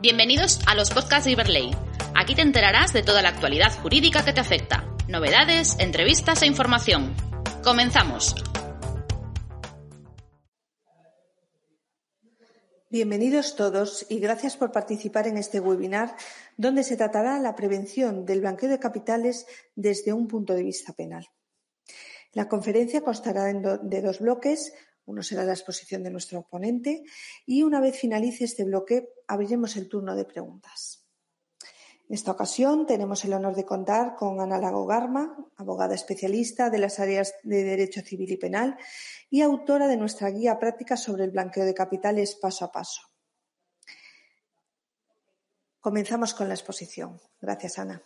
Bienvenidos a los podcasts de Iberley. Aquí te enterarás de toda la actualidad jurídica que te afecta, novedades, entrevistas e información. Comenzamos. Bienvenidos todos y gracias por participar en este webinar donde se tratará la prevención del blanqueo de capitales desde un punto de vista penal. La conferencia constará de dos bloques. Uno será la exposición de nuestro ponente y una vez finalice este bloque abriremos el turno de preguntas. En esta ocasión tenemos el honor de contar con Ana Lago Garma, abogada especialista de las áreas de Derecho Civil y Penal y autora de nuestra guía práctica sobre el blanqueo de capitales paso a paso. Comenzamos con la exposición. Gracias, Ana.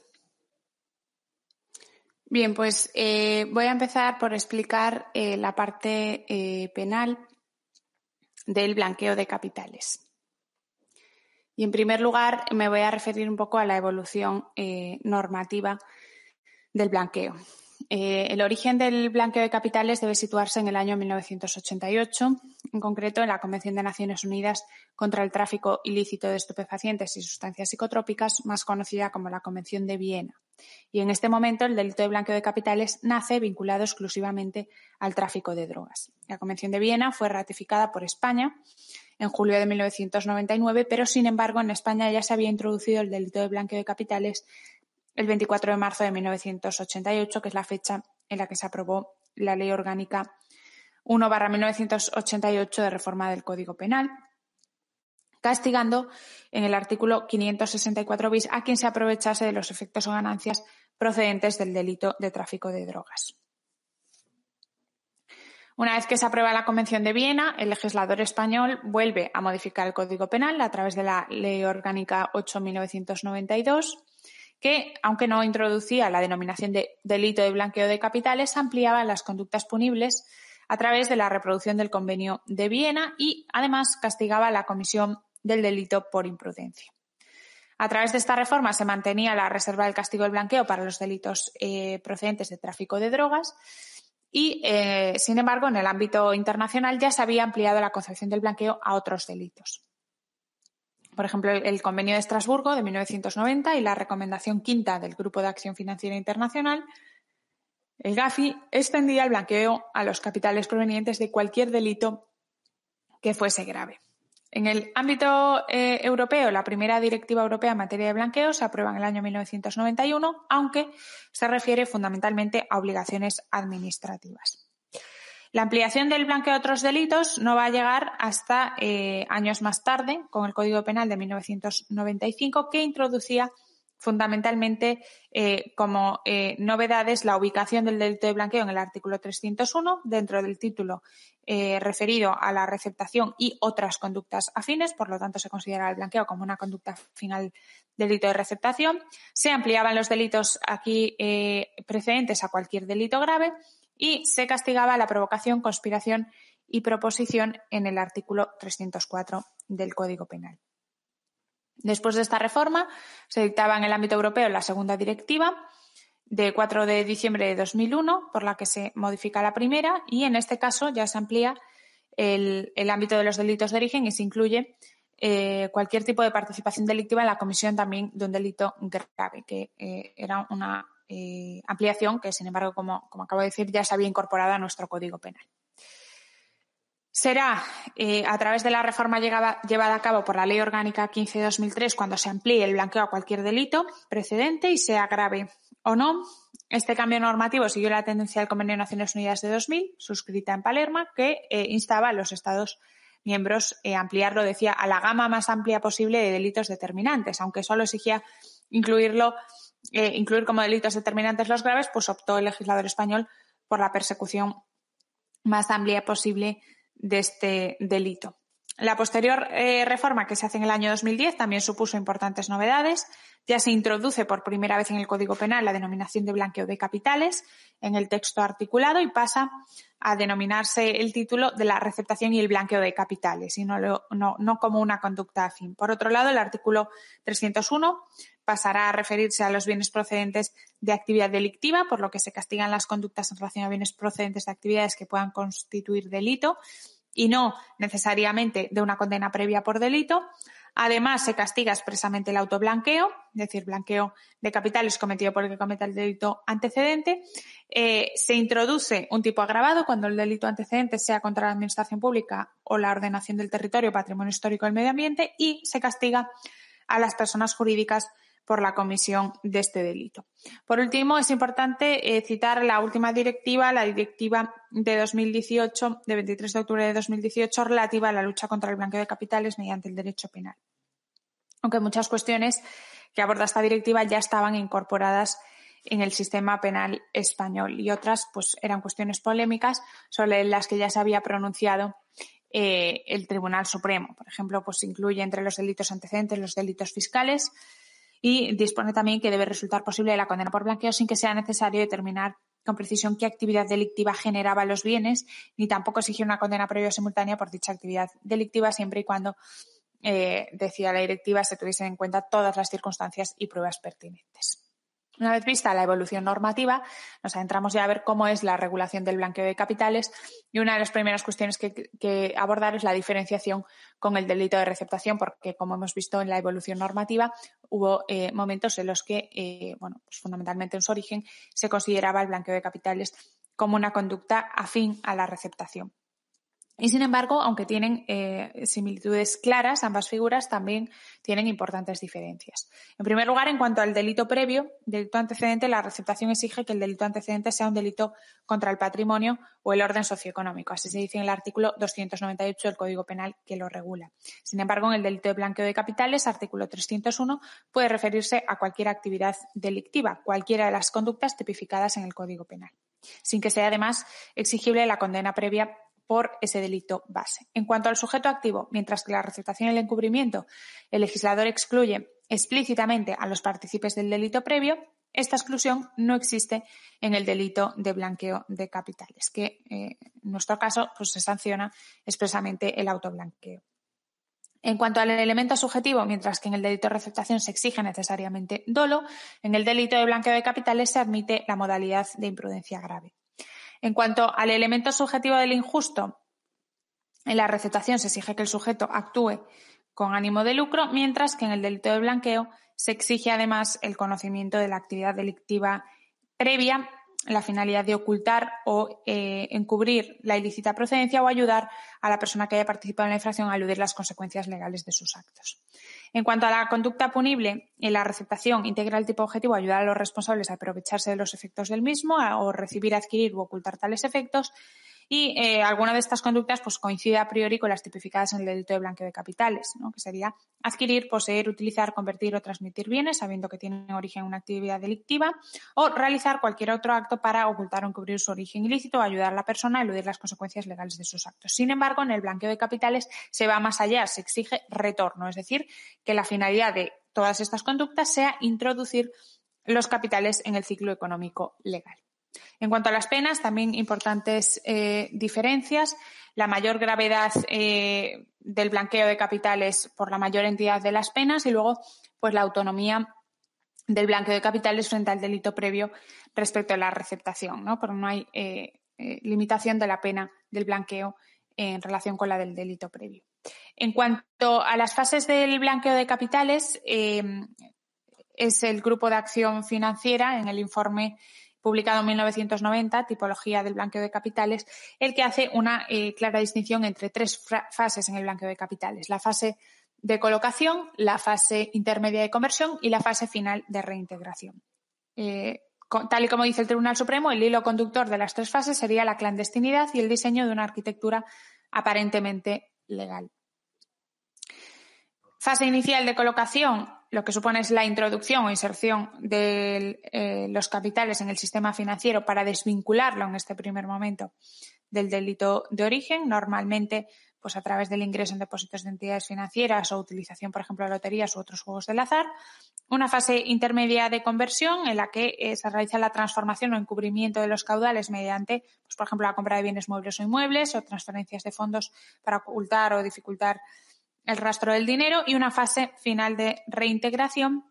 Bien, pues eh, voy a empezar por explicar eh, la parte eh, penal del blanqueo de capitales. Y en primer lugar me voy a referir un poco a la evolución normativa del blanqueo. Eh, el origen del blanqueo de capitales debe situarse en el año 1988, en concreto en la Convención de Naciones Unidas contra el tráfico ilícito de estupefacientes y sustancias psicotrópicas, más conocida como la Convención de Viena. Y en este momento el delito de blanqueo de capitales nace vinculado exclusivamente al tráfico de drogas. La Convención de Viena fue ratificada por España en julio de 1999, pero sin embargo en España ya se había introducido el delito de blanqueo de capitales el 24 de marzo de 1988, que es la fecha en la que se aprobó la Ley Orgánica 1-1988 de reforma del Código Penal, castigando en el artículo 564 bis a quien se aprovechase de los efectos o ganancias procedentes del delito de tráfico de drogas. Una vez que se aprueba la Convención de Viena, el legislador español vuelve a modificar el Código Penal a través de la Ley Orgánica 8-1992 que, aunque no introducía la denominación de delito de blanqueo de capitales, ampliaba las conductas punibles a través de la reproducción del Convenio de Viena y, además, castigaba la comisión del delito por imprudencia. A través de esta reforma se mantenía la reserva del castigo del blanqueo para los delitos eh, procedentes de tráfico de drogas y, eh, sin embargo, en el ámbito internacional ya se había ampliado la concepción del blanqueo a otros delitos por ejemplo, el Convenio de Estrasburgo de 1990 y la Recomendación Quinta del Grupo de Acción Financiera Internacional, el GAFI extendía el blanqueo a los capitales provenientes de cualquier delito que fuese grave. En el ámbito eh, europeo, la primera directiva europea en materia de blanqueo se aprueba en el año 1991, aunque se refiere fundamentalmente a obligaciones administrativas. La ampliación del blanqueo de otros delitos no va a llegar hasta eh, años más tarde, con el Código Penal de 1995, que introducía fundamentalmente eh, como eh, novedades la ubicación del delito de blanqueo en el artículo 301 dentro del título referido a la receptación y otras conductas afines, por lo tanto se considera el blanqueo como una conducta final delito de receptación. Se ampliaban los delitos aquí precedentes a cualquier delito grave y se castigaba la provocación, conspiración y proposición en el artículo 304 del Código Penal. Después de esta reforma, se dictaba en el ámbito europeo la segunda directiva de 4 de diciembre de 2001, por la que se modifica la primera, y en este caso ya se amplía el, ámbito de los delitos de origen y se incluye eh, cualquier tipo de participación delictiva en la comisión también de un delito grave, que eh, era una eh, ampliación que, sin embargo, como, acabo de decir, ya se había incorporado a nuestro Código Penal. Será eh, a través de la reforma llevada a cabo por la Ley Orgánica 15 de 2003 cuando se amplíe el blanqueo a cualquier delito precedente y sea grave o no. Este cambio normativo siguió la tendencia del Convenio de Naciones Unidas de 2000, suscrita en Palermo, que eh, instaba a los Estados miembros a ampliarlo, decía, a la gama más amplia posible de delitos determinantes, aunque solo exigía incluirlo eh, incluir como delitos determinantes los graves, pues optó el legislador español por la persecución más amplia posible de este delito. La posterior eh, reforma que se hace en el año 2010 también supuso importantes novedades. Ya se introduce por primera vez en el Código Penal la denominación de blanqueo de capitales en el texto articulado y pasa a denominarse el título de la receptación y el blanqueo de capitales y no, no, no como una conducta afín. Por otro lado, el artículo 301 pasará a referirse a los bienes procedentes de actividad delictiva, por lo que se castigan las conductas en relación a bienes procedentes de actividades que puedan constituir delito y no necesariamente de una condena previa por delito. Además, se castiga expresamente el autoblanqueo, es decir, blanqueo de capitales cometido por el que cometa el delito antecedente. Eh, se introduce un tipo agravado cuando el delito antecedente sea contra la administración pública o la ordenación del territorio, patrimonio histórico del medio ambiente y se castiga a las personas jurídicas por la comisión de este delito. Por último, es importante eh, citar la última directiva, la directiva de 2018, de 23 de octubre de 2018, relativa a la lucha contra el blanqueo de capitales mediante el derecho penal. Aunque muchas cuestiones que aborda esta directiva ya estaban incorporadas en el sistema penal español y otras pues eran cuestiones polémicas sobre las que ya se había pronunciado eh, el Tribunal Supremo. Por ejemplo, pues incluye entre los delitos antecedentes los delitos fiscales, y dispone también que debe resultar posible la condena por blanqueo sin que sea necesario determinar con precisión qué actividad delictiva generaba los bienes, ni tampoco exigir una condena previa o simultánea por dicha actividad delictiva, siempre y cuando, eh, decía la directiva, se tuviesen en cuenta todas las circunstancias y pruebas pertinentes. Una vez vista la evolución normativa, nos adentramos ya a ver cómo es la regulación del blanqueo de capitales y una de las primeras cuestiones que, abordar es la diferenciación con el delito de receptación, porque como hemos visto en la evolución normativa, hubo eh, momentos en los que, eh, bueno, pues fundamentalmente en su origen, se consideraba el blanqueo de capitales como una conducta afín a la receptación. Y sin embargo, aunque tienen eh, similitudes claras, ambas figuras también tienen importantes diferencias. En primer lugar, en cuanto al delito previo, delito antecedente, la receptación exige que el delito antecedente sea un delito contra el patrimonio o el orden socioeconómico. Así se dice en el artículo 298 del Código Penal que lo regula. Sin embargo, en el delito de blanqueo de capitales, artículo 301, puede referirse a cualquier actividad delictiva, cualquiera de las conductas tipificadas en el Código Penal, sin que sea además exigible la condena previa por ese delito base. En cuanto al sujeto activo, mientras que la receptación y el encubrimiento, el legislador excluye explícitamente a los partícipes del delito previo, esta exclusión no existe en el delito de blanqueo de capitales, que eh, en nuestro caso pues, se sanciona expresamente el autoblanqueo. En cuanto al elemento subjetivo, mientras que en el delito de receptación se exige necesariamente dolo, en el delito de blanqueo de capitales se admite la modalidad de imprudencia grave. En cuanto al elemento subjetivo del injusto, en la receptación se exige que el sujeto actúe con ánimo de lucro, mientras que en el delito de blanqueo se exige además el conocimiento de la actividad delictiva previa, la finalidad de ocultar o eh, encubrir la ilícita procedencia o ayudar a la persona que haya participado en la infracción a eludir las consecuencias legales de sus actos. En cuanto a la conducta punible, en la receptación integra el tipo objetivo ayudar a los responsables a aprovecharse de los efectos del mismo o recibir, adquirir u ocultar tales efectos y eh, alguna de estas conductas pues, coincide a priori con las tipificadas en el delito de blanqueo de capitales, que sería adquirir, poseer, utilizar, convertir o transmitir bienes sabiendo que tienen origen en una actividad delictiva o realizar cualquier otro acto para ocultar o encubrir su origen ilícito o ayudar a la persona a eludir las consecuencias legales de sus actos. Sin embargo, en el blanqueo de capitales se va más allá, se exige retorno, es decir, que la finalidad de todas estas conductas sea introducir los capitales en el ciclo económico legal. En cuanto a las penas, también importantes eh, diferencias. La mayor gravedad eh, del blanqueo de capitales por la mayor entidad de las penas y luego, pues la autonomía del blanqueo de capitales frente al delito previo respecto a la receptación, ¿no? Pero no hay eh, limitación de la pena del blanqueo en relación con la del delito previo. En cuanto a las fases del blanqueo de capitales, es el grupo de acción financiera en el informe publicado en 1990, Tipología del blanqueo de capitales, el que hace una eh, clara distinción entre tres fases en el blanqueo de capitales. La fase de colocación, la fase intermedia de conversión y la fase final de reintegración. Eh, tal y como dice el Tribunal Supremo, el hilo conductor de las tres fases sería la clandestinidad y el diseño de una arquitectura aparentemente legal. Fase inicial de colocación, lo que supone es la introducción o inserción de eh, los capitales en el sistema financiero para desvincularlo en este primer momento del delito de origen, normalmente pues a través del ingreso en depósitos de entidades financieras o utilización, por ejemplo, de loterías u otros juegos del azar. Una fase intermedia de conversión en la que eh, se realiza la transformación o encubrimiento de los caudales mediante, pues, por ejemplo, la compra de bienes muebles o inmuebles o transferencias de fondos para ocultar o dificultar el rastro del dinero y una fase final de reintegración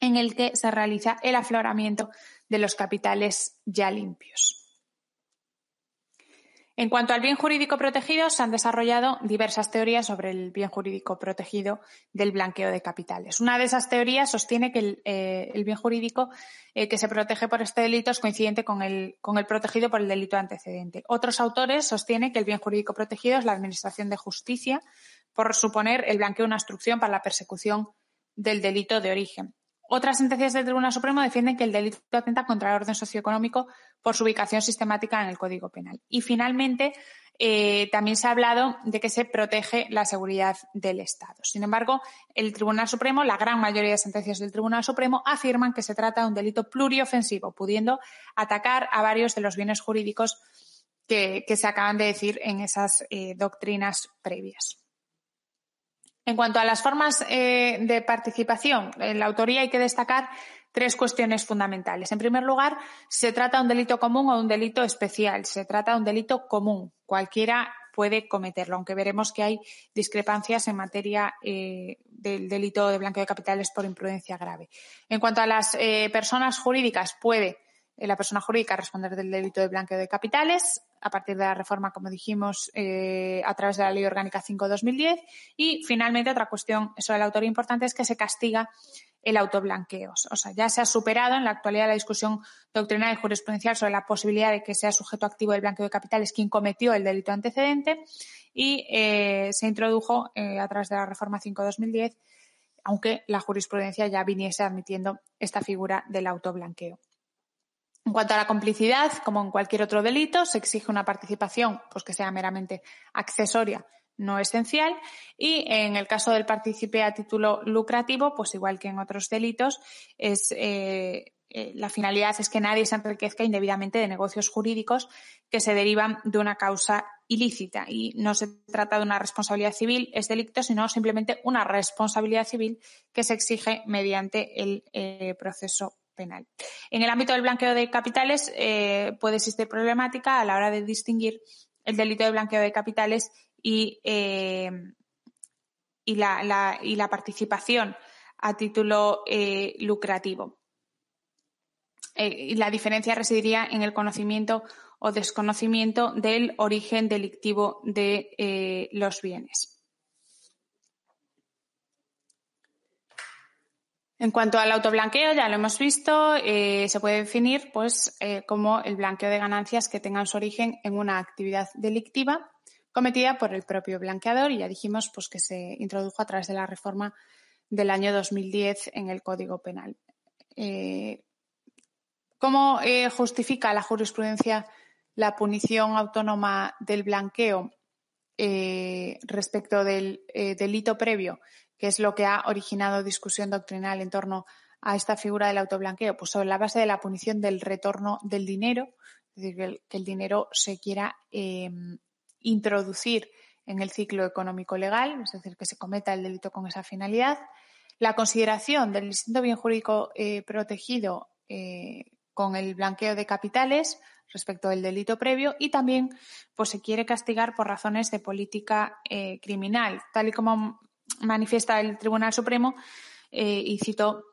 en el que se realiza el afloramiento de los capitales ya limpios. En cuanto al bien jurídico protegido, se han desarrollado diversas teorías sobre el bien jurídico protegido del blanqueo de capitales. Una de esas teorías sostiene que el, eh, bien jurídico eh, que se protege por este delito es coincidente con el, con el protegido por el delito antecedente. Otros autores sostienen que el bien jurídico protegido es la administración de justicia por suponer el blanqueo una instrucción para la persecución del delito de origen. Otras sentencias del Tribunal Supremo defienden que el delito atenta contra el orden socioeconómico por su ubicación sistemática en el Código Penal. Y finalmente, eh, también se ha hablado de que se protege la seguridad del Estado. Sin embargo, el Tribunal Supremo, la gran mayoría de sentencias del Tribunal Supremo, afirman que se trata de un delito pluriofensivo, pudiendo atacar a varios de los bienes jurídicos que, se acaban de decir en esas eh, doctrinas previas. En cuanto a las formas eh, de participación, en la autoría hay que destacar tres cuestiones fundamentales. En primer lugar, se trata de un delito común o un delito especial. Se trata de un delito común. Cualquiera puede cometerlo, aunque veremos que hay discrepancias en materia eh, del delito de blanqueo de capitales por imprudencia grave. En cuanto a las eh, personas jurídicas, puede la persona jurídica responder del delito de blanqueo de capitales a partir de la reforma, como dijimos, eh, a través de la Ley Orgánica 5-2010. Y finalmente, otra cuestión sobre el autor importante es que se castiga el autoblanqueo. O sea, ya se ha superado en la actualidad la discusión doctrinal y jurisprudencial sobre la posibilidad de que sea sujeto activo del blanqueo de capitales quien cometió el delito antecedente y eh, se introdujo eh, a través de la reforma 5-2010, aunque la jurisprudencia ya viniese admitiendo esta figura del autoblanqueo. En cuanto a la complicidad, como en cualquier otro delito, se exige una participación pues, que sea meramente accesoria, no esencial. Y en el caso del partícipe a título lucrativo, pues igual que en otros delitos, es, eh, eh, la finalidad es que nadie se enriquezca indebidamente de negocios jurídicos que se derivan de una causa ilícita. Y no se trata de una responsabilidad civil, es delito, sino simplemente una responsabilidad civil que se exige mediante el eh, proceso en el ámbito del blanqueo de capitales eh, puede existir problemática a la hora de distinguir el delito de blanqueo de capitales y, eh, la, participación a título eh, lucrativo. y la diferencia residiría en el conocimiento o desconocimiento del origen delictivo de los bienes. En cuanto al autoblanqueo, ya lo hemos visto, eh, se puede definir pues, eh, como el blanqueo de ganancias que tengan su origen en una actividad delictiva cometida por el propio blanqueador y ya dijimos pues, que se introdujo a través de la reforma del año 2010 en el Código Penal. Eh, ¿Cómo justifica la jurisprudencia la punición autónoma del blanqueo respecto del delito previo? ¿Qué es lo que ha originado discusión doctrinal en torno a esta figura del autoblanqueo? Pues sobre la base de la punición del retorno del dinero, es decir, que el, dinero se quiera em, introducir en el ciclo económico legal, es decir, que se cometa el delito con esa finalidad. La consideración del distinto bien jurídico eh, protegido eh, con el blanqueo de capitales respecto del delito previo y también pues, se quiere castigar por razones de política eh, criminal, tal y como manifiesta el Tribunal Supremo, eh, y cito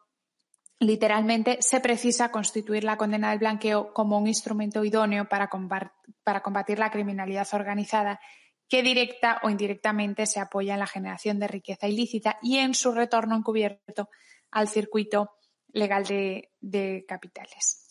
literalmente, se precisa constituir la condena del blanqueo como un instrumento idóneo para, para combatir la criminalidad organizada que directa o indirectamente se apoya en la generación de riqueza ilícita y en su retorno encubierto al circuito legal de capitales.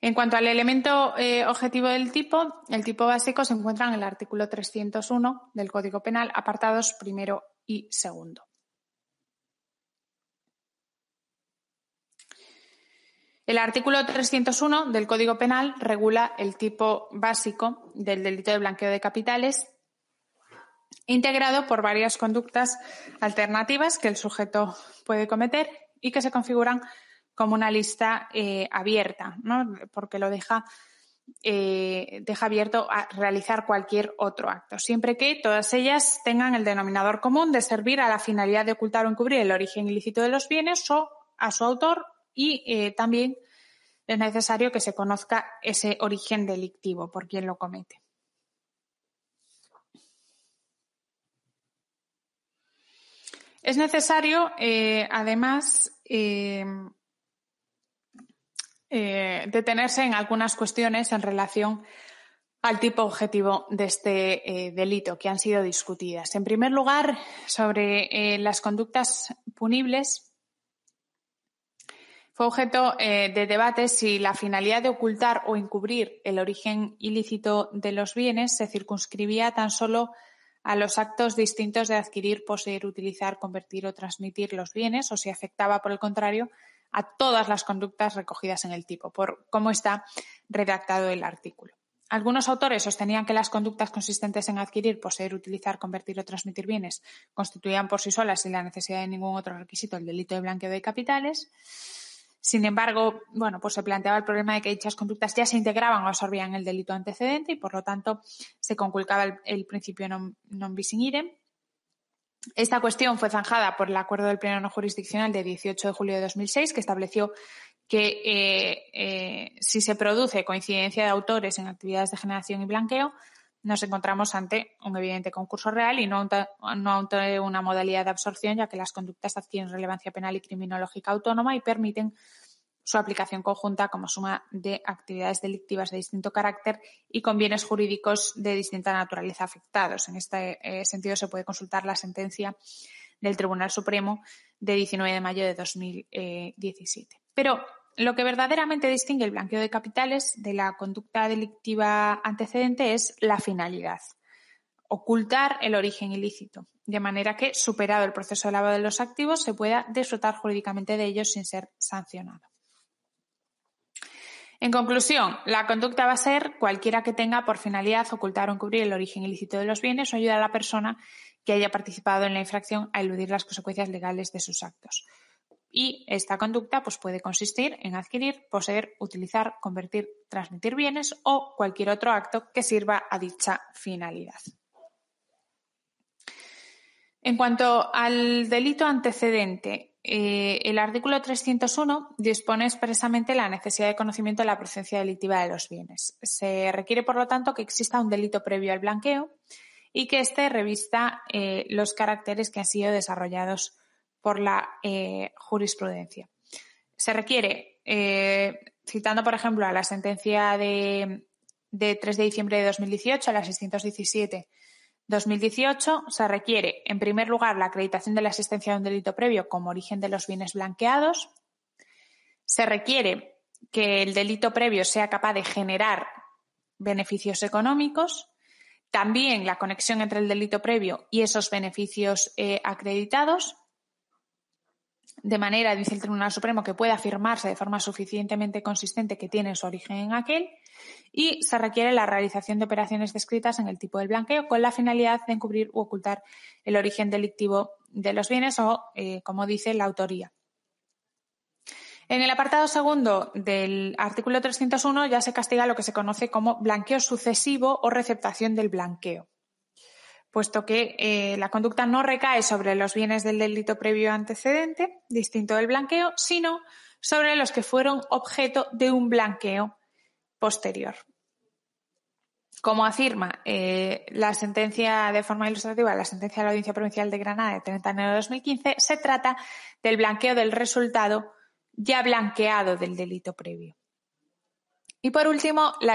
En cuanto al elemento eh, objetivo del tipo, el tipo básico se encuentra en el artículo 301 del Código Penal, apartados primero y segundo. El artículo 301 del Código Penal regula el tipo básico del delito de blanqueo de capitales, integrado por varias conductas alternativas que el sujeto puede cometer y que se configuran como una lista eh, abierta, ¿no? porque lo deja, eh, deja abierto a realizar cualquier otro acto, siempre que todas ellas tengan el denominador común de servir a la finalidad de ocultar o encubrir el origen ilícito de los bienes o a su autor y eh, también es necesario que se conozca ese origen delictivo por quien lo comete. Es necesario, además, eh, eh, detenerse en algunas cuestiones en relación al tipo objetivo de este delito que han sido discutidas. En primer lugar, sobre las conductas punibles, fue objeto de debate si la finalidad de ocultar o encubrir el origen ilícito de los bienes se circunscribía tan solo a los actos distintos de adquirir, poseer, utilizar, convertir o transmitir los bienes o si afectaba, por el contrario, a todas las conductas recogidas en el tipo, por cómo está redactado el artículo. Algunos autores sostenían que las conductas consistentes en adquirir, poseer, utilizar, convertir o transmitir bienes constituían por sí solas sin la necesidad de ningún otro requisito el delito de blanqueo de capitales. Sin embargo, bueno, pues se planteaba el problema de que dichas conductas ya se integraban o absorbían el delito antecedente y, por lo tanto, se conculcaba el, principio non, non bis in idem. Esta cuestión fue zanjada por el acuerdo del Pleno no jurisdiccional de 18 de julio de 2006, que estableció que eh, eh, si se produce coincidencia de autores en actividades de generación y blanqueo, nos encontramos ante un evidente concurso real y no, ante una modalidad de absorción, ya que las conductas adquieren relevancia penal y criminológica autónoma y permiten su aplicación conjunta como suma de actividades delictivas de distinto carácter y con bienes jurídicos de distinta naturaleza afectados. En este eh, sentido, se puede consultar la sentencia del Tribunal Supremo de 19 de mayo de 2017. Pero lo que verdaderamente distingue el blanqueo de capitales de la conducta delictiva antecedente es la finalidad, ocultar el origen ilícito, de manera que, superado el proceso de lavado de los activos, se pueda disfrutar jurídicamente de ellos sin ser sancionado. En conclusión, la conducta va a ser cualquiera que tenga por finalidad ocultar o encubrir el origen ilícito de los bienes o ayudar a la persona que haya participado en la infracción a eludir las consecuencias legales de sus actos. Y esta conducta pues, puede consistir en adquirir, poseer, utilizar, convertir, transmitir bienes o cualquier otro acto que sirva a dicha finalidad. En cuanto al delito antecedente, eh, el artículo 301 dispone expresamente la necesidad de conocimiento de la presencia delictiva de los bienes. Se requiere, por lo tanto, que exista un delito previo al blanqueo y que éste revista eh, los caracteres que han sido desarrollados por la eh, jurisprudencia. Se requiere, citando, por ejemplo, a la sentencia de, de 3 de diciembre de 2018, a la 617 2018 se requiere, en primer lugar, la acreditación de la existencia de un delito previo como origen de los bienes blanqueados. Se requiere que el delito previo sea capaz de generar beneficios económicos. También la conexión entre el delito previo y esos beneficios eh, acreditados de manera, dice el Tribunal Supremo, que pueda afirmarse de forma suficientemente consistente que tiene su origen en aquel y se requiere la realización de operaciones descritas en el tipo del blanqueo con la finalidad de encubrir u ocultar el origen delictivo de los bienes o, eh, como dice, la autoría. En el apartado segundo del artículo 301 ya se castiga lo que se conoce como blanqueo sucesivo o receptación del blanqueo puesto que eh, la conducta no recae sobre los bienes del delito previo antecedente, distinto del blanqueo, sino sobre los que fueron objeto de un blanqueo posterior. Como afirma eh, la sentencia de forma ilustrativa, la sentencia de la Audiencia Provincial de Granada de 30 de enero de 2015, se trata del blanqueo del resultado ya blanqueado del delito previo. Y por último, la,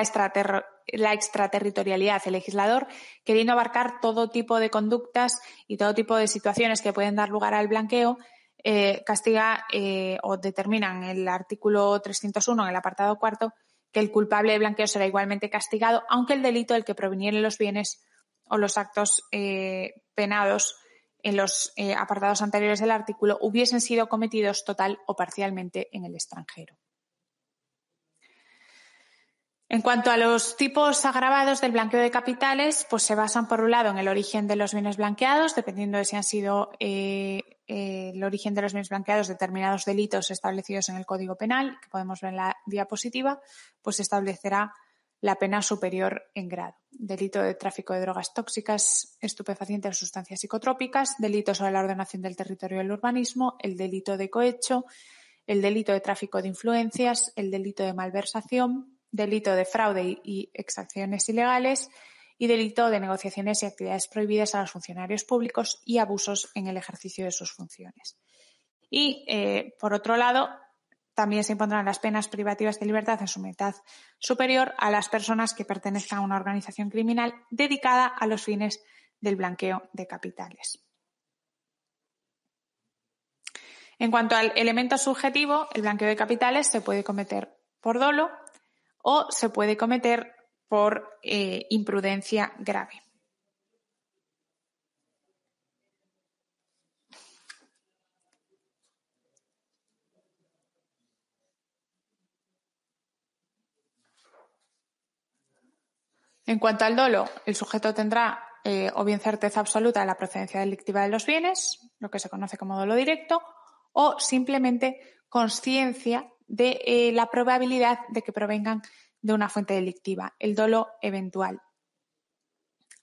extraterritorialidad. El legislador, queriendo abarcar todo tipo de conductas y todo tipo de situaciones que pueden dar lugar al blanqueo, eh, castiga eh, o determina en el artículo 301, en el apartado cuarto, que el culpable de blanqueo será igualmente castigado, aunque el delito del que provinieren los bienes o los actos eh, penados en los apartados anteriores del artículo hubiesen sido cometidos total o parcialmente en el extranjero. En cuanto a los tipos agravados del blanqueo de capitales, pues se basan por un lado en el origen de los bienes blanqueados, dependiendo de si han sido eh, eh, el origen de los bienes blanqueados determinados delitos establecidos en el Código Penal, que podemos ver en la diapositiva, pues establecerá la pena superior en grado. Delito de tráfico de drogas tóxicas, estupefacientes o sustancias psicotrópicas, delito sobre la ordenación del territorio y el urbanismo, el delito de cohecho, el delito de tráfico de influencias, el delito de malversación, delito de fraude y exacciones ilegales y delito de negociaciones y actividades prohibidas a los funcionarios públicos y abusos en el ejercicio de sus funciones. Y, eh, por otro lado, también se impondrán las penas privativas de libertad en su mitad superior a las personas que pertenezcan a una organización criminal dedicada a los fines del blanqueo de capitales. En cuanto al elemento subjetivo, el blanqueo de capitales se puede cometer por dolo o se puede cometer por eh, imprudencia grave. En cuanto al dolo, el sujeto tendrá eh, o bien certeza absoluta de la procedencia delictiva de los bienes, lo que se conoce como dolo directo, o simplemente conciencia de eh, la probabilidad de que provengan de una fuente delictiva, el dolo eventual.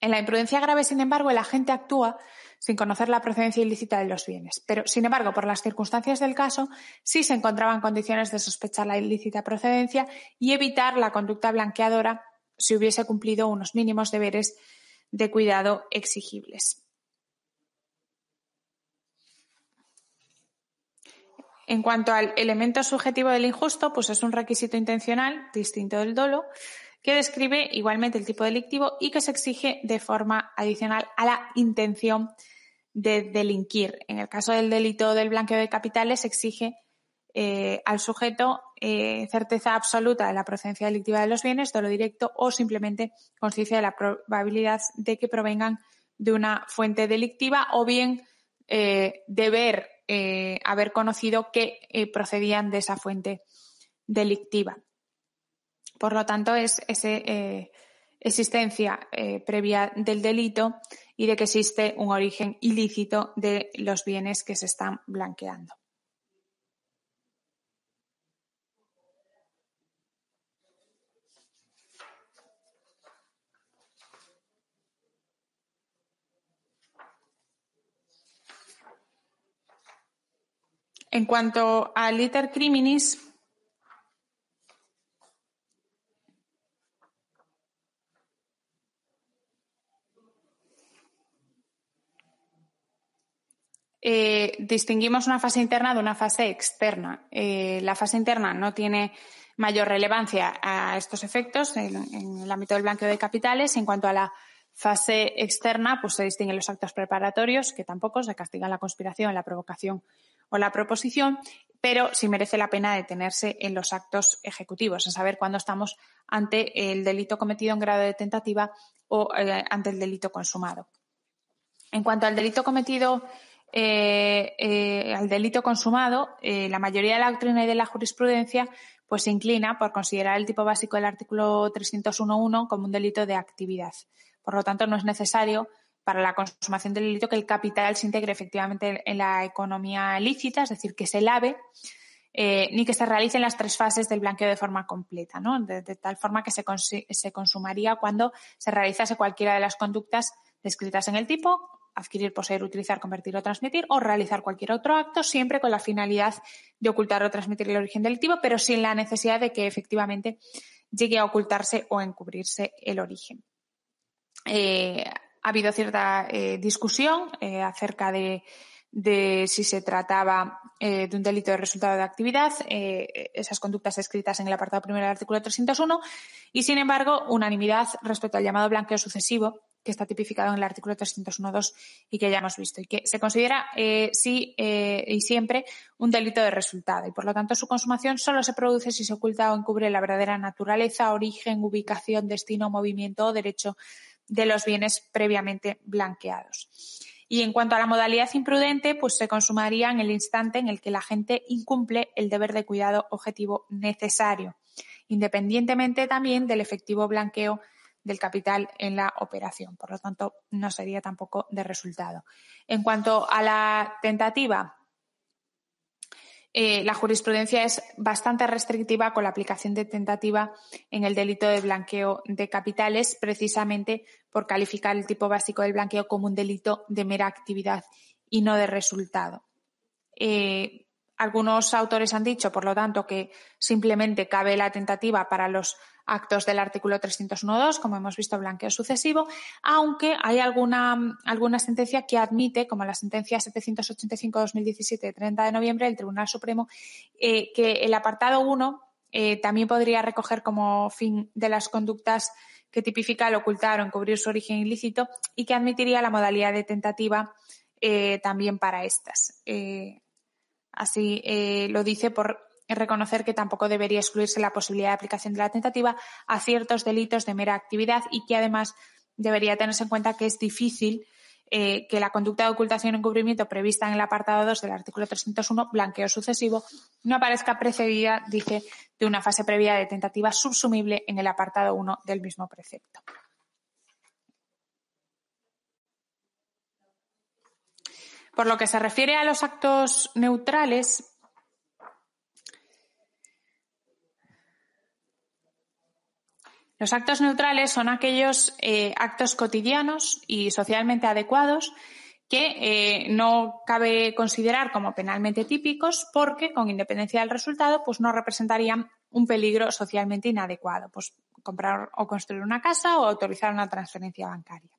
En la imprudencia grave, sin embargo, el agente actúa sin conocer la procedencia ilícita de los bienes. Pero, sin embargo, por las circunstancias del caso, sí se encontraban condiciones de sospechar la ilícita procedencia y evitar la conducta blanqueadora si hubiese cumplido unos mínimos deberes de cuidado exigibles. En cuanto al elemento subjetivo del injusto, pues es un requisito intencional distinto del dolo que describe igualmente el tipo delictivo y que se exige de forma adicional a la intención de delinquir. En el caso del delito del blanqueo de capitales se exige eh, al sujeto eh, certeza absoluta de la procedencia delictiva de los bienes, dolo directo o simplemente conciencia de la probabilidad de que provengan de una fuente delictiva o bien eh, deber eh, haber conocido que eh, procedían de esa fuente delictiva. Por lo tanto, es esa eh, existencia previa del delito y de que existe un origen ilícito de los bienes que se están blanqueando. En cuanto al iter criminis, eh, distinguimos una fase interna de una fase externa. Eh, la fase interna no tiene mayor relevancia a estos efectos en, en, el ámbito del blanqueo de capitales. En cuanto a la fase externa, pues se distinguen los actos preparatorios, que tampoco se castigan la conspiración, la provocación o la proposición, pero sí merece la pena detenerse en los actos ejecutivos, en saber cuándo estamos ante el delito cometido en grado de tentativa o eh, ante el delito consumado. En cuanto al delito cometido, eh, eh, al delito consumado, la mayoría de la doctrina y de la jurisprudencia pues se inclina por considerar el tipo básico del artículo 301.1 como un delito de actividad. Por lo tanto, no es necesario para la consumación del delito que el capital se integre efectivamente en la economía lícita, es decir, que se lave, eh, ni que se realicen las tres fases del blanqueo de forma completa, ¿no? de, tal forma que se, se, consumaría cuando se realizase cualquiera de las conductas descritas en el tipo, adquirir, poseer, utilizar, convertir o transmitir, o realizar cualquier otro acto, siempre con la finalidad de ocultar o transmitir el origen delictivo, pero sin la necesidad de que efectivamente llegue a ocultarse o encubrirse el origen. Eh, ha habido cierta eh, discusión eh, acerca de, si se trataba eh, de un delito de resultado de actividad, esas conductas escritas en el apartado primero del artículo 301, y sin embargo, unanimidad respecto al llamado blanqueo sucesivo, que está tipificado en el artículo 301.2 y que ya hemos visto, y que se considera sí y siempre un delito de resultado, y por lo tanto su consumación solo se produce si se oculta o encubre la verdadera naturaleza, origen, ubicación, destino, movimiento o derecho de los bienes previamente blanqueados. Y en cuanto a la modalidad imprudente, pues se consumaría en el instante en el que la gente incumple el deber de cuidado objetivo necesario, independientemente también del efectivo blanqueo del capital en la operación. Por lo tanto, no sería tampoco de resultado. En cuanto a la tentativa, eh, la jurisprudencia es bastante restrictiva con la aplicación de tentativa en el delito de blanqueo de capitales, precisamente por calificar el tipo básico del blanqueo como un delito de mera actividad y no de resultado. Eh, algunos autores han dicho, por lo tanto, que simplemente cabe la tentativa para los actos del artículo 301.2, como hemos visto, blanqueo sucesivo, aunque hay alguna, alguna sentencia que admite, como la sentencia 785-2017 de 30 de noviembre del Tribunal Supremo, eh, que el apartado 1 eh, también podría recoger como fin de las conductas que tipifica el ocultar o encubrir su origen ilícito y que admitiría la modalidad de tentativa eh, también para estas. Así lo dice por reconocer que tampoco debería excluirse la posibilidad de aplicación de la tentativa a ciertos delitos de mera actividad y que además debería tenerse en cuenta que es difícil eh, que la conducta de ocultación o encubrimiento prevista en el apartado 2 del artículo 301, blanqueo sucesivo, no aparezca precedida, dice, de una fase previa de tentativa subsumible en el apartado 1 del mismo precepto. Por lo que se refiere a los actos neutrales, Los actos neutrales son aquellos eh, actos cotidianos y socialmente adecuados que eh, no cabe considerar como penalmente típicos porque, con independencia del resultado, pues no representarían un peligro socialmente inadecuado, pues comprar o construir una casa o autorizar una transferencia bancaria.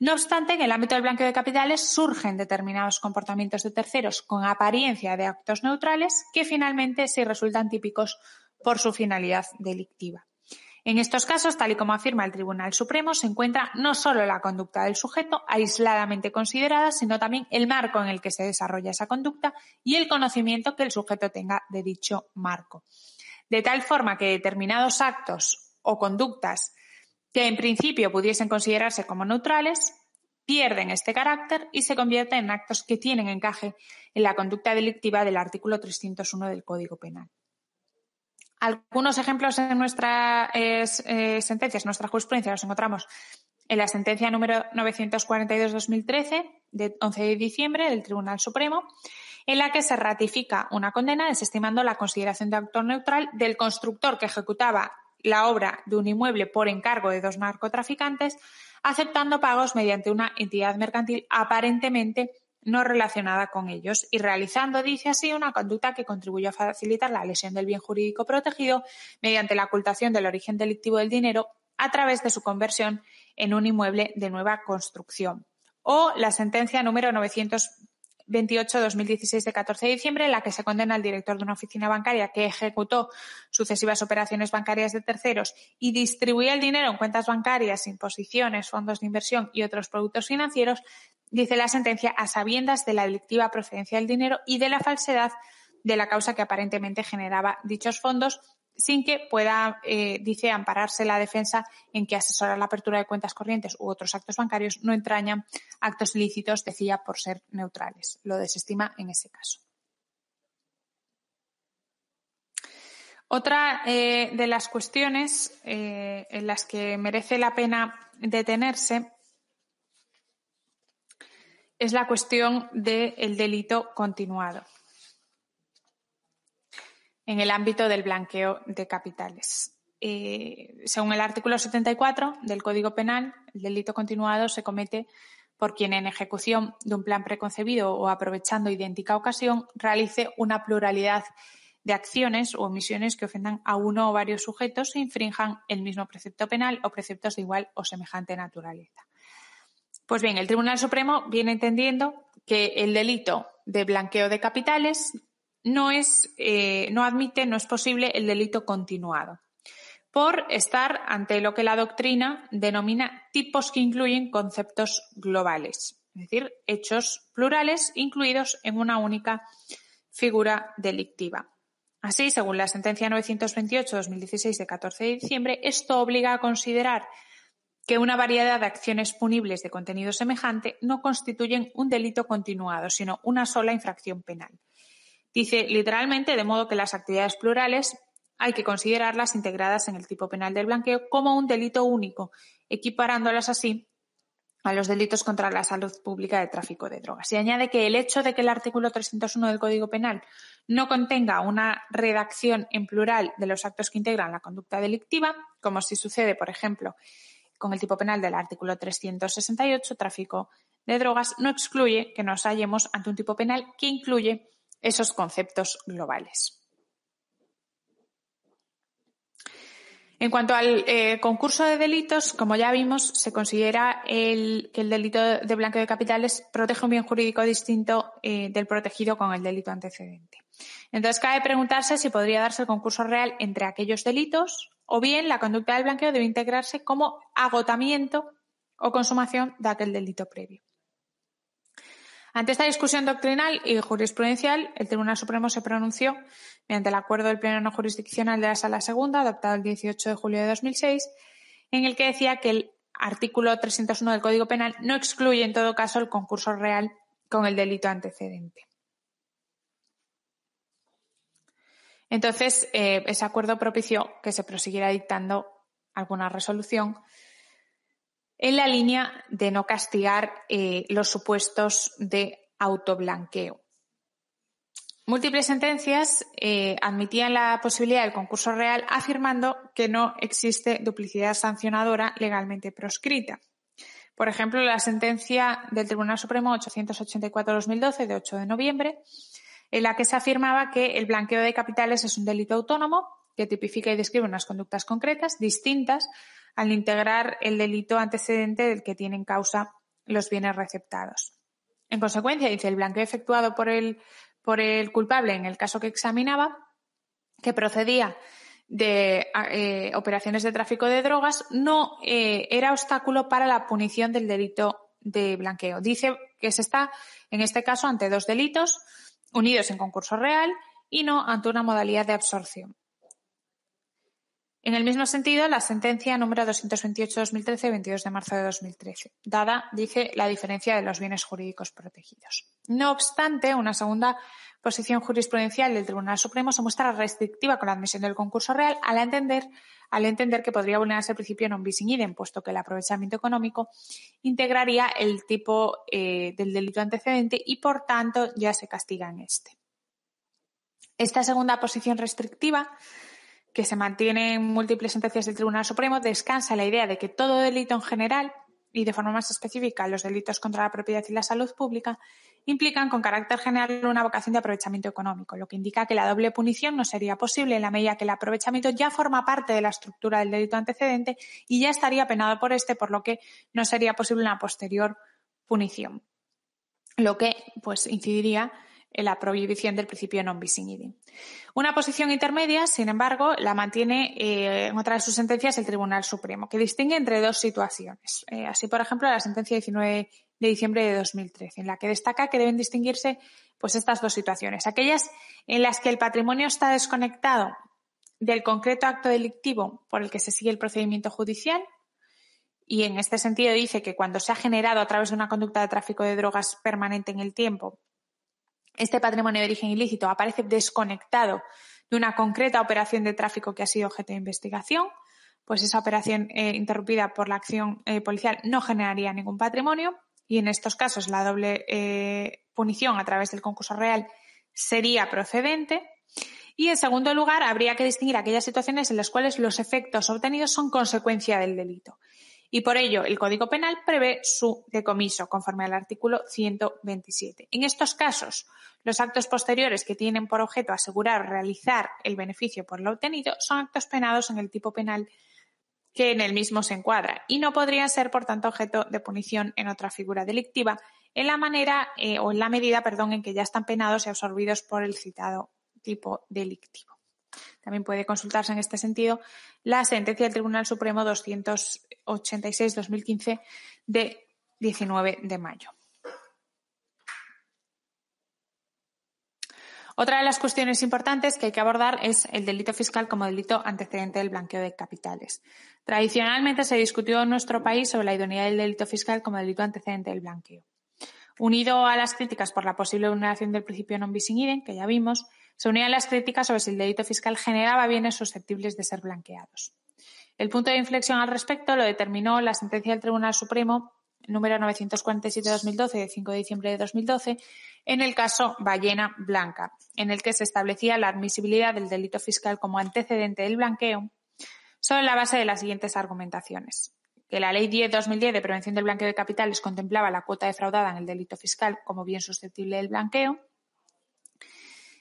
No obstante, en el ámbito del blanqueo de capitales surgen determinados comportamientos de terceros con apariencia de actos neutrales que finalmente sí resultan típicos por su finalidad delictiva. En estos casos, tal y como afirma el Tribunal Supremo, se encuentra no solo la conducta del sujeto aisladamente considerada, sino también el marco en el que se desarrolla esa conducta y el conocimiento que el sujeto tenga de dicho marco. De tal forma que determinados actos o conductas que en principio pudiesen considerarse como neutrales, pierden este carácter y se convierten en actos que tienen encaje en la conducta delictiva del artículo 301 del Código Penal. Algunos ejemplos en nuestras eh, sentencias, nuestra jurisprudencia, los encontramos en la sentencia número 942-2013 de 11 de diciembre del Tribunal Supremo, en la que se ratifica una condena desestimando la consideración de actor neutral del constructor que ejecutaba la obra de un inmueble por encargo de dos narcotraficantes, aceptando pagos mediante una entidad mercantil aparentemente no relacionada con ellos y realizando, dice así, una conducta que contribuye a facilitar la lesión del bien jurídico protegido mediante la ocultación del origen delictivo del dinero a través de su conversión en un inmueble de nueva construcción. O la sentencia número 900 28-2016 de 14 de diciembre, en la que se condena al director de una oficina bancaria que ejecutó sucesivas operaciones bancarias de terceros y distribuía el dinero en cuentas bancarias, imposiciones, fondos de inversión y otros productos financieros, dice la sentencia, a sabiendas de la delictiva procedencia del dinero y de la falsedad de la causa que aparentemente generaba dichos fondos sin que pueda, eh, dice, ampararse la defensa en que asesorar la apertura de cuentas corrientes u otros actos bancarios no entrañan actos ilícitos, decía, por ser neutrales. Lo desestima en ese caso. Otra eh, de las cuestiones eh, en las que merece la pena detenerse es la cuestión del delito continuado en el ámbito del blanqueo de capitales. Eh, según el artículo 74 del Código Penal, el delito continuado se comete por quien en ejecución de un plan preconcebido o aprovechando idéntica ocasión realice una pluralidad de acciones o omisiones que ofendan a uno o varios sujetos e infrinjan el mismo precepto penal o preceptos de igual o semejante naturaleza. Pues bien, el Tribunal Supremo viene entendiendo que el delito de blanqueo de capitales no es, eh, admite, no es posible el delito continuado por estar ante lo que la doctrina denomina tipos que incluyen conceptos globales, es decir, hechos plurales incluidos en una única figura delictiva. Así, según la sentencia 928-2016 de 14 de diciembre, esto obliga a considerar que una variedad de acciones punibles de contenido semejante no constituyen un delito continuado, sino una sola infracción penal. Dice literalmente, de modo que las actividades plurales hay que considerarlas integradas en el tipo penal del blanqueo como un delito único, equiparándolas así a los delitos contra la salud pública de tráfico de drogas. Y añade que el hecho de que el artículo 301 del Código Penal no contenga una redacción en plural de los actos que integran la conducta delictiva, como si sucede, por ejemplo, con el tipo penal del artículo 368, tráfico de drogas, no excluye que nos hallemos ante un tipo penal que incluye esos conceptos globales. En cuanto al eh, concurso de delitos, como ya vimos, se considera que el delito de blanqueo de capitales protege un bien jurídico distinto eh, del protegido con el delito antecedente. Entonces, cabe preguntarse si podría darse el concurso real entre aquellos delitos o bien la conducta del blanqueo debe integrarse como agotamiento o consumación de aquel delito previo. Ante esta discusión doctrinal y jurisprudencial, el Tribunal Supremo se pronunció mediante el acuerdo del Pleno no jurisdiccional de la Sala Segunda, adoptado el 18 de julio de 2006, en el que decía que el artículo 301 del Código Penal no excluye en todo caso el concurso real con el delito antecedente. Entonces, eh, ese acuerdo propició que se prosiguiera dictando alguna resolución en la línea de no castigar eh, los supuestos de autoblanqueo. Múltiples sentencias eh, admitían la posibilidad del concurso real afirmando que no existe duplicidad sancionadora legalmente proscrita. Por ejemplo, la sentencia del Tribunal Supremo 884-2012 de 8 de noviembre, en la que se afirmaba que el blanqueo de capitales es un delito autónomo que tipifica y describe unas conductas concretas distintas al integrar el delito antecedente del que tienen causa los bienes receptados. En consecuencia, dice el blanqueo efectuado por el, por el culpable en el caso que examinaba, que procedía de eh, operaciones de tráfico de drogas, no eh, era obstáculo para la punición del delito de blanqueo. Dice que se está, en este caso, ante dos delitos unidos en concurso real y no ante una modalidad de absorción. En el mismo sentido, la sentencia número 228-2013, 22 de marzo de 2013, dada, dice, la diferencia de los bienes jurídicos protegidos. No obstante, una segunda posición jurisprudencial del Tribunal Supremo se muestra restrictiva con la admisión del concurso real al entender, al entender que podría vulnerarse el principio non bis in idem, puesto que el aprovechamiento económico integraría el tipo eh, del delito antecedente y, por tanto, ya se castiga en este. Esta segunda posición restrictiva que se mantiene en múltiples sentencias del Tribunal Supremo, descansa la idea de que todo delito en general, y de forma más específica los delitos contra la propiedad y la salud pública, implican con carácter general una vocación de aprovechamiento económico, lo que indica que la doble punición no sería posible en la medida que el aprovechamiento ya forma parte de la estructura del delito antecedente y ya estaría penado por este, por lo que no sería posible una posterior punición. Lo que pues incidiría la prohibición del principio non bis in idem. Una posición intermedia, sin embargo, la mantiene eh, en otra de sus sentencias el Tribunal Supremo, que distingue entre dos situaciones. Eh, así, por ejemplo, la sentencia 19 de diciembre de 2013, en la que destaca que deben distinguirse pues, estas dos situaciones. Aquellas en las que el patrimonio está desconectado del concreto acto delictivo por el que se sigue el procedimiento judicial, y en este sentido dice que cuando se ha generado a través de una conducta de tráfico de drogas permanente en el tiempo, este patrimonio de origen ilícito aparece desconectado de una concreta operación de tráfico que ha sido objeto de investigación, pues esa operación eh, interrumpida por la acción eh, policial no generaría ningún patrimonio y en estos casos la doble eh, punición a través del concurso real sería procedente. Y en segundo lugar, habría que distinguir aquellas situaciones en las cuales los efectos obtenidos son consecuencia del delito y por ello el Código Penal prevé su decomiso conforme al artículo 127. En estos casos, los actos posteriores que tienen por objeto asegurar o realizar el beneficio por lo obtenido son actos penados en el tipo penal que en el mismo se encuadra y no podrían ser, por tanto, objeto de punición en otra figura delictiva en la manera eh, o en la medida, perdón, en que ya están penados y absorbidos por el citado tipo delictivo. También puede consultarse en este sentido la sentencia del Tribunal Supremo 286-2015 de 19 de mayo. Otra de las cuestiones importantes que hay que abordar es el delito fiscal como delito antecedente del blanqueo de capitales. Tradicionalmente se discutió en nuestro país sobre la idoneidad del delito fiscal como delito antecedente del blanqueo. Unido a las críticas por la posible vulneración del principio non bis in idem, que ya vimos, se unían las críticas sobre si el delito fiscal generaba bienes susceptibles de ser blanqueados. El punto de inflexión al respecto lo determinó la sentencia del Tribunal Supremo número 947-2012 de 5 de diciembre de 2012 en el caso Ballena Blanca, en el que se establecía la admisibilidad del delito fiscal como antecedente del blanqueo sobre la base de las siguientes argumentaciones. Que la Ley 10-2010 de prevención del blanqueo de capitales contemplaba la cuota defraudada en el delito fiscal como bien susceptible del blanqueo,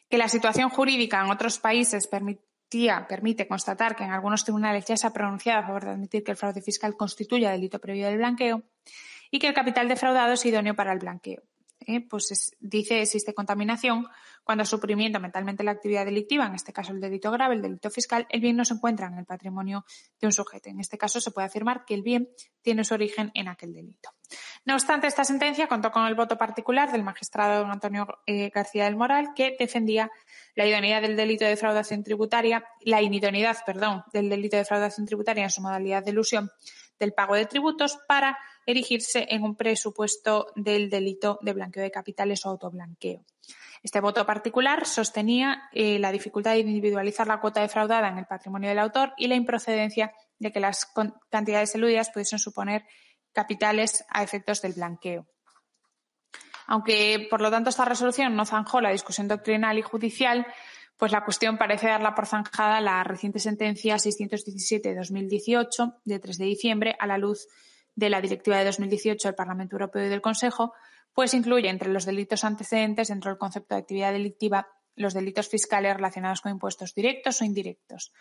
que la situación jurídica en otros países permitía, permite constatar que en algunos tribunales ya se ha pronunciado a favor de admitir que el fraude fiscal constituya delito previo del blanqueo y que el capital defraudado es idóneo para el blanqueo. ¿eh? pues dice existe contaminación cuando suprimiendo mentalmente la actividad delictiva, en este caso el delito grave, el delito fiscal, el bien no se encuentra en el patrimonio de un sujeto. En este caso se puede afirmar que el bien tiene su origen en aquel delito. No obstante, esta sentencia contó con el voto particular del magistrado Antonio eh, García del Moral, que defendía la idoneidad del delito de defraudación tributaria, la inidoneidad, perdón, del delito de defraudación tributaria en su modalidad de ilusión del pago de tributos para erigirse en un presupuesto del delito de blanqueo de capitales o autoblanqueo. Este voto particular sostenía eh, la dificultad de individualizar la cuota defraudada en el patrimonio del autor y la improcedencia de que las cantidades eludidas pudiesen suponer capitales a efectos del blanqueo. Aunque, por lo tanto, esta resolución no zanjó la discusión doctrinal y judicial, pues la cuestión parece darla por zanjada la reciente sentencia 617 de 2018, de 3 de diciembre, a la luz de la Directiva de 2018 del Parlamento Europeo y del Consejo, pues incluye entre los delitos antecedentes, dentro del concepto de actividad delictiva, los delitos fiscales relacionados con impuestos directos o indirectos.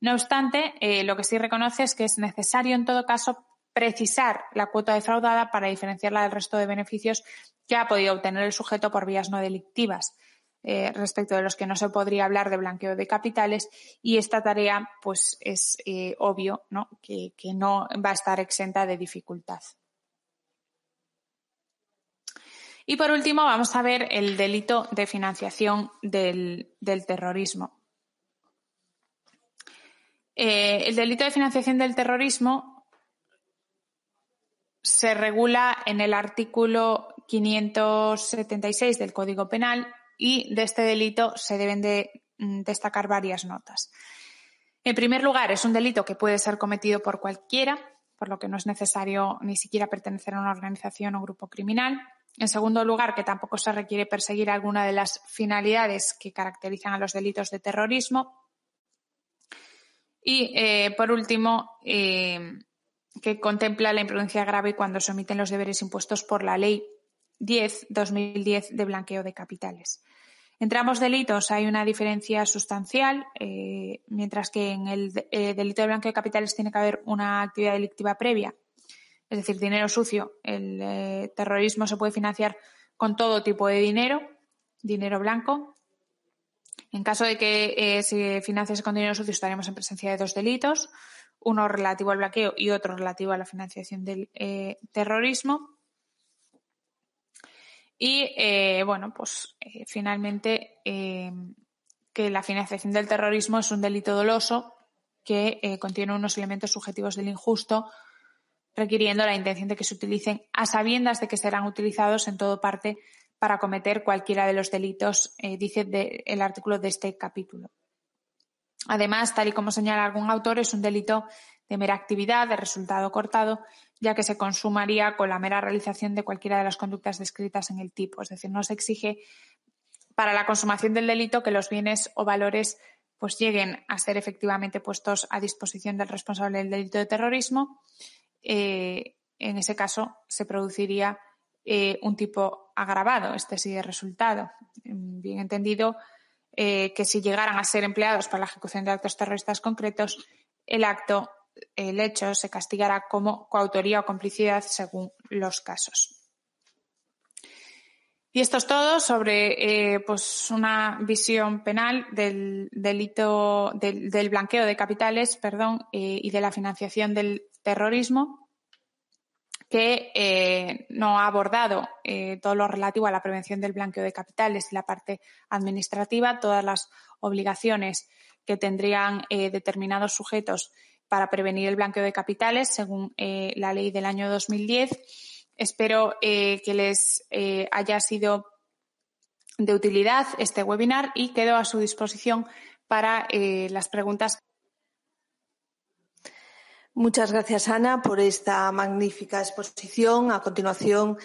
No obstante, eh, lo que sí reconoce es que es necesario, en todo caso, precisar la cuota defraudada para diferenciarla del resto de beneficios que ha podido obtener el sujeto por vías no delictivas. Eh, respecto de los que no se podría hablar de blanqueo de capitales y esta tarea pues es eh, obvio Que, no va a estar exenta de dificultad. Y por último vamos a ver el delito de financiación del, terrorismo. Eh, el delito de financiación del terrorismo se regula en el artículo 576 del Código Penal y de este delito se deben de mm, destacar varias notas. En primer lugar, es un delito que puede ser cometido por cualquiera, por lo que no es necesario ni siquiera pertenecer a una organización o grupo criminal. En segundo lugar, que tampoco se requiere perseguir alguna de las finalidades que caracterizan a los delitos de terrorismo. Y, eh, por último, eh, que contempla la imprudencia grave cuando se omiten los deberes impuestos por la ley 10-2010 de blanqueo de capitales. Entre ambos delitos hay una diferencia sustancial, eh, mientras que en el eh, delito de blanqueo de capitales tiene que haber una actividad delictiva previa, es decir, dinero sucio. El eh, terrorismo se puede financiar con todo tipo de dinero, dinero blanco. En caso de que se financiase con dinero sucio, estaríamos en presencia de dos delitos, uno relativo al blanqueo y otro relativo a la financiación del terrorismo. Y eh, bueno, pues eh, finalmente eh, que la financiación del terrorismo es un delito doloso que contiene unos elementos subjetivos del injusto, requiriendo la intención de que se utilicen a sabiendas de que serán utilizados en todo parte para cometer cualquiera de los delitos, dice el artículo de este capítulo. Además, tal y como señala algún autor, es un delito de mera actividad, de resultado cortado, ya que se consumaría con la mera realización de cualquiera de las conductas descritas en el tipo. Es decir, no se exige para la consumación del delito que los bienes o valores pues lleguen a ser efectivamente puestos a disposición del responsable del delito de terrorismo. Eh, en ese caso se produciría eh, un tipo agravado, este sí de resultado. Bien entendido eh, que si llegaran a ser empleados para la ejecución de actos terroristas concretos, el acto el hecho se castigará como coautoría o complicidad según los casos. Y esto es todo sobre eh, pues una visión penal del delito del, blanqueo de capitales, perdón, eh, y de la financiación del terrorismo, que eh, no ha abordado todo lo relativo a la prevención del blanqueo de capitales y la parte administrativa, todas las obligaciones que tendrían determinados sujetos para prevenir el blanqueo de capitales, según eh, la ley del año 2010. Espero eh, que les eh, haya sido de utilidad este webinar y quedo a su disposición para las preguntas. Muchas gracias, Ana, por esta magnífica exposición. A continuación,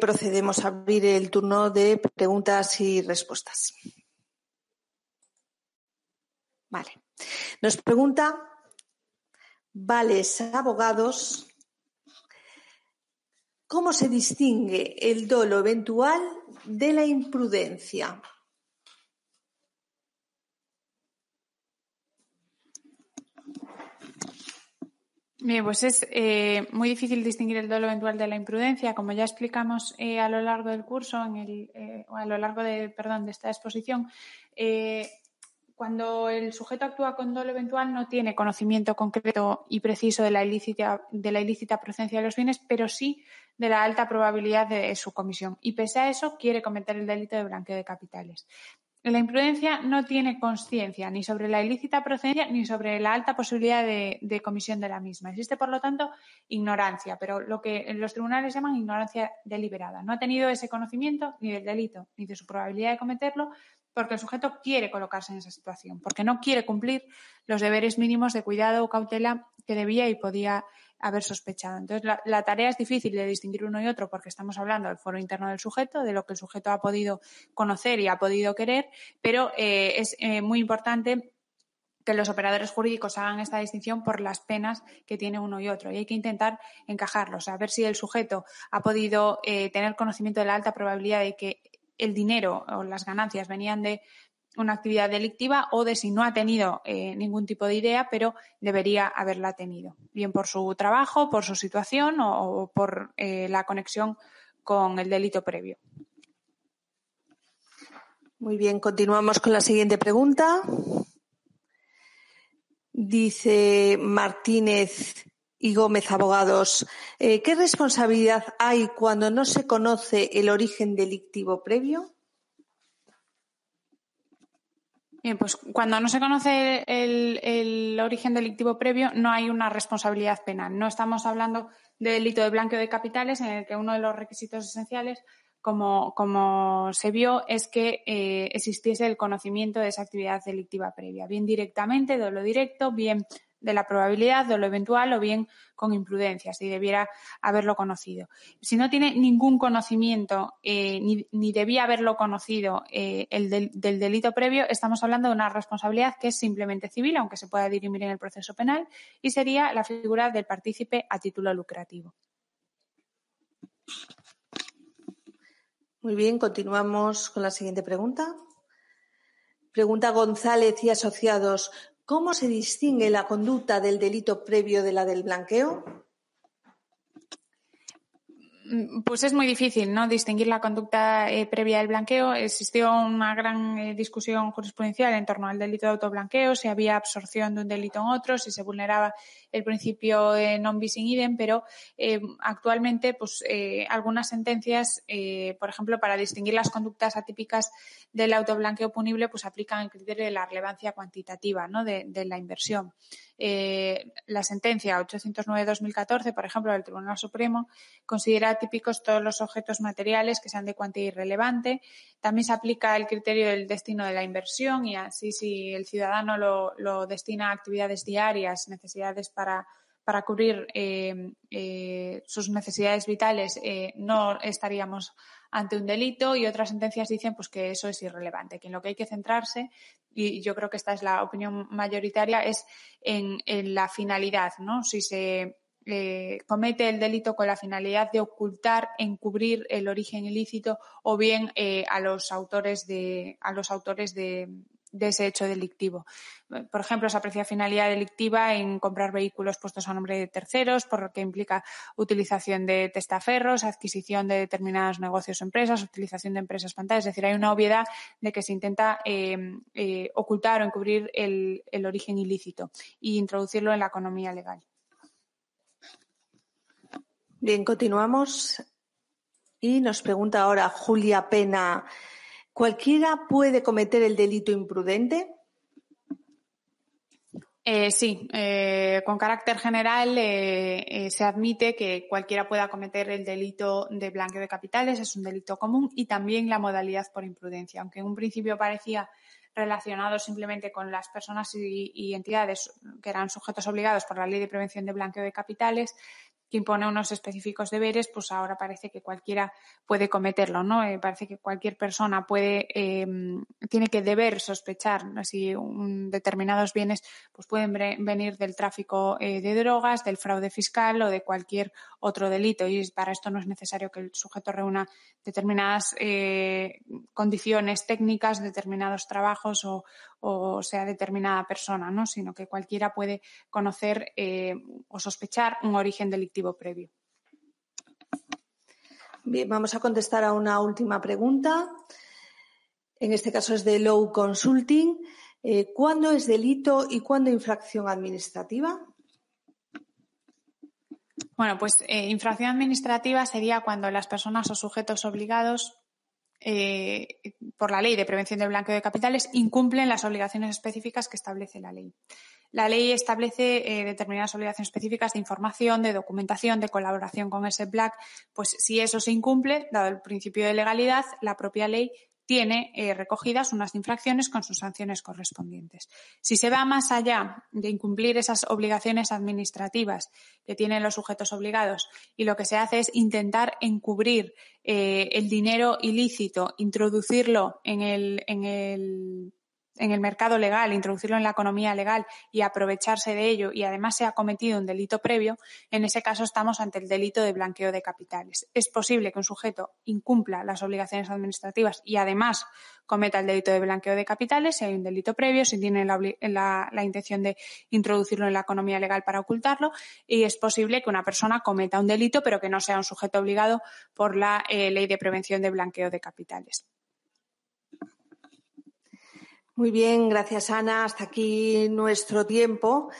procedemos a abrir el turno de preguntas y respuestas. Vale. Nos pregunta Vales Abogados, ¿cómo se distingue el dolo eventual de la imprudencia? Bien, pues es eh, muy difícil distinguir el dolo eventual de la imprudencia, como ya explicamos eh, a lo largo del curso, en el, eh, a lo largo de, perdón, de esta exposición. cuando el sujeto actúa con dolo eventual no tiene conocimiento concreto y preciso de la ilícita, de la ilícita procedencia de los bienes, pero sí de la alta probabilidad de su comisión. Y pese a eso, quiere cometer el delito de blanqueo de capitales. La imprudencia no tiene conciencia ni sobre la ilícita procedencia ni sobre la alta posibilidad de, comisión de la misma. Existe, por lo tanto, ignorancia, pero lo que los tribunales llaman ignorancia deliberada. No ha tenido ese conocimiento ni del delito ni de su probabilidad de cometerlo porque el sujeto quiere colocarse en esa situación, porque no quiere cumplir los deberes mínimos de cuidado o cautela que debía y podía haber sospechado. Entonces, la, tarea es difícil de distinguir uno y otro porque estamos hablando del foro interno del sujeto, de lo que el sujeto ha podido conocer y ha podido querer, pero eh, es eh, muy importante que los operadores jurídicos hagan esta distinción por las penas que tiene uno y otro. Y hay que intentar encajarlos, a ver si el sujeto ha podido eh, tener conocimiento de la alta probabilidad de que el dinero o las ganancias venían de una actividad delictiva o de si no ha tenido eh, ningún tipo de idea, pero debería haberla tenido, bien por su trabajo, por su situación o, por eh, la conexión con el delito previo. Muy bien, continuamos con la siguiente pregunta. Dice Martínez y Gómez Abogados, eh, ¿qué responsabilidad hay cuando no se conoce el origen delictivo previo? Bien, pues cuando no se conoce el, origen delictivo previo, no hay una responsabilidad penal. No estamos hablando de delito de blanqueo de capitales, en el que uno de los requisitos esenciales, como, como se vio, es que eh, existiese el conocimiento de esa actividad delictiva previa, bien directamente, de lo directo, bien de la probabilidad, de lo eventual o bien con imprudencia, si debiera haberlo conocido. Si no tiene ningún conocimiento eh, ni, debía haberlo conocido eh, el del, delito previo, estamos hablando de una responsabilidad que es simplemente civil, aunque se pueda dirimir en el proceso penal, y sería la figura del partícipe a título lucrativo. Muy bien, continuamos con la siguiente pregunta. Pregunta González y asociados. ¿Cómo se distingue la conducta del delito previo de la del blanqueo? Mm, pues es muy difícil, ¿no? Distinguir la conducta eh, previa del blanqueo. Existió una gran eh, discusión jurisprudencial en torno al delito de autoblanqueo, si había absorción de un delito en otro, si se vulneraba el principio de non bis in idem, pero eh, actualmente, pues, algunas sentencias, por ejemplo, para distinguir las conductas atípicas del autoblanqueo punible, pues aplican el criterio de la relevancia cuantitativa, ¿no? de la inversión. La sentencia 809-2014, por ejemplo, del Tribunal Supremo, considera típicos todos los objetos materiales que sean de cuantía irrelevante. También se aplica el criterio del destino de la inversión y así si el ciudadano lo, destina a actividades diarias, necesidades para, para cubrir eh, eh, sus necesidades vitales, no estaríamos ante un delito y otras sentencias dicen pues que eso es irrelevante, que en lo que hay que centrarse, y yo creo que esta es la opinión mayoritaria, es en, la finalidad, ¿no? Si se eh, comete el delito con la finalidad de ocultar, encubrir el origen ilícito o bien eh, a los autores de a los autores de, ese hecho delictivo. Por ejemplo, se aprecia finalidad delictiva en comprar vehículos puestos a nombre de terceros, porque implica utilización de testaferros, adquisición de determinados negocios o empresas, utilización de empresas pantallas. Es decir, hay una obviedad de que se intenta eh, ocultar o encubrir el, el origen ilícito e introducirlo en la economía legal. Bien, continuamos. Y nos pregunta ahora Julia Pena. ¿Cualquiera puede cometer el delito imprudente? Eh, sí, eh, con carácter general eh, se admite que cualquiera pueda cometer el delito de blanqueo de capitales, es un delito común, y también la modalidad por imprudencia. Aunque en un principio parecía relacionado simplemente con las personas y, y entidades que eran sujetos obligados por la Ley de Prevención de Blanqueo de Capitales, que impone unos específicos deberes, pues ahora parece que cualquiera puede cometerlo, ¿no? Eh, parece que cualquier persona puede, em, tiene que deber sospechar si determinados bienes pues pueden venir del tráfico eh, de drogas, del fraude fiscal o de cualquier otro delito. Y para esto no es necesario que el sujeto reúna determinadas eh, condiciones técnicas, determinados trabajos o, o sea determinada persona, ¿no? sino que cualquiera puede conocer o sospechar un origen delictivo previo. Bien, vamos a contestar a una última pregunta. En este caso es de Low Consulting. Eh, ¿Cuándo es delito y cuándo infracción administrativa? Bueno, pues eh, infracción administrativa sería cuando las personas o sujetos obligados eh, por la ley de prevención del blanqueo de capitales incumplen las obligaciones específicas que establece la ley. La ley establece eh, determinadas obligaciones específicas de información, de documentación, de colaboración con ese black. Pues si eso se incumple, dado el principio de legalidad, la propia ley tiene eh, recogidas unas infracciones con sus sanciones correspondientes. Si se va más allá de incumplir esas obligaciones administrativas que tienen los sujetos obligados y lo que se hace es intentar encubrir eh, el dinero ilícito, introducirlo en el, en el en el mercado legal, introducirlo en la economía legal y aprovecharse de ello y además se ha cometido un delito previo, en ese caso estamos ante el delito de blanqueo de capitales. Es posible que un sujeto incumpla las obligaciones administrativas y además cometa el delito de blanqueo de capitales si hay un delito previo, si tiene la, intención de introducirlo en la economía legal para ocultarlo y es posible que una persona cometa un delito pero que no sea un sujeto obligado por la eh, ley de prevención de blanqueo de capitales. Muy bien, gracias Ana. Hasta aquí nuestro tiempo.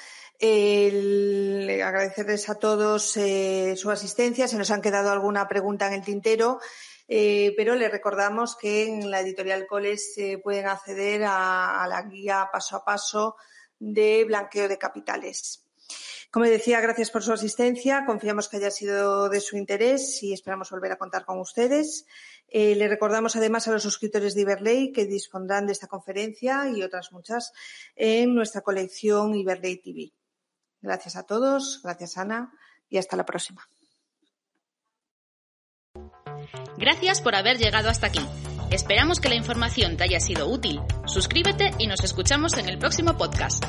agradecerles a todos eh, su asistencia. Se nos han quedado alguna pregunta en el tintero, eh, pero les recordamos que en la editorial Coles se pueden acceder a, la guía paso a paso de blanqueo de capitales. Como decía, gracias por su asistencia. Confiamos que haya sido de su interés y esperamos volver a contar con ustedes. Eh, le recordamos además a los suscriptores de Iberley que dispondrán de esta conferencia y otras muchas en nuestra colección Iberley TV. Gracias a todos, gracias Ana y hasta la próxima. Gracias por haber llegado hasta aquí. Esperamos que la información te haya sido útil. Suscríbete y nos escuchamos en el próximo podcast.